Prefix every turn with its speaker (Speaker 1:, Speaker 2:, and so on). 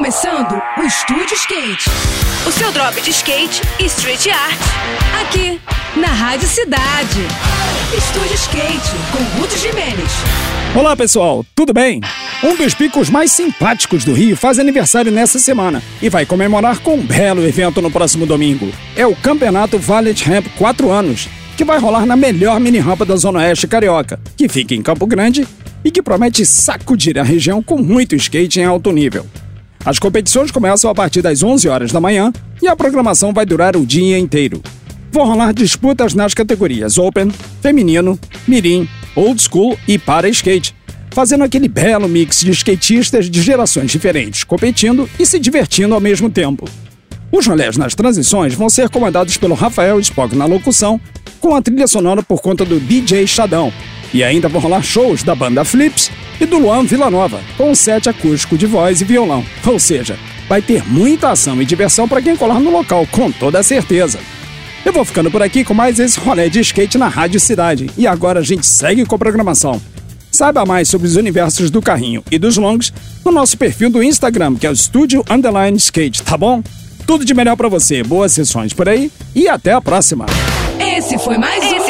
Speaker 1: começando o Estúdio Skate.
Speaker 2: O seu drop de skate e street art.
Speaker 1: Aqui, na Rádio Cidade. Estúdio Skate, com Ruth Jimenez.
Speaker 3: Olá pessoal, tudo bem? Um dos picos mais simpáticos do Rio faz aniversário nessa semana e vai comemorar com um belo evento no próximo domingo. É o Campeonato Valet Ramp 4 anos, que vai rolar na melhor mini rampa da Zona Oeste Carioca, que fica em Campo Grande e que promete sacudir a região com muito skate em alto nível. As competições começam a partir das 11 horas da manhã e a programação vai durar o dia inteiro. Vão rolar disputas nas categorias Open, Feminino, Mirim, Old School e Para Skate, fazendo aquele belo mix de skatistas de gerações diferentes, competindo e se divertindo ao mesmo tempo. Os rolés nas transições vão ser comandados pelo Rafael Spock na locução, com a trilha sonora por conta do DJ Chadão, e ainda vão rolar shows da banda Flips e do Luan Villanova, com um set acústico de voz e violão. Ou seja, vai ter muita ação e diversão para quem colar no local, com toda certeza. Eu vou ficando por aqui com mais esse rolê de skate na Rádio Cidade. E agora a gente segue com a programação. Saiba mais sobre os universos do carrinho e dos longs no nosso perfil do Instagram, que é o Studio Underline Skate, tá bom? Tudo de melhor para você, boas sessões por aí e até a próxima!
Speaker 1: Esse foi mais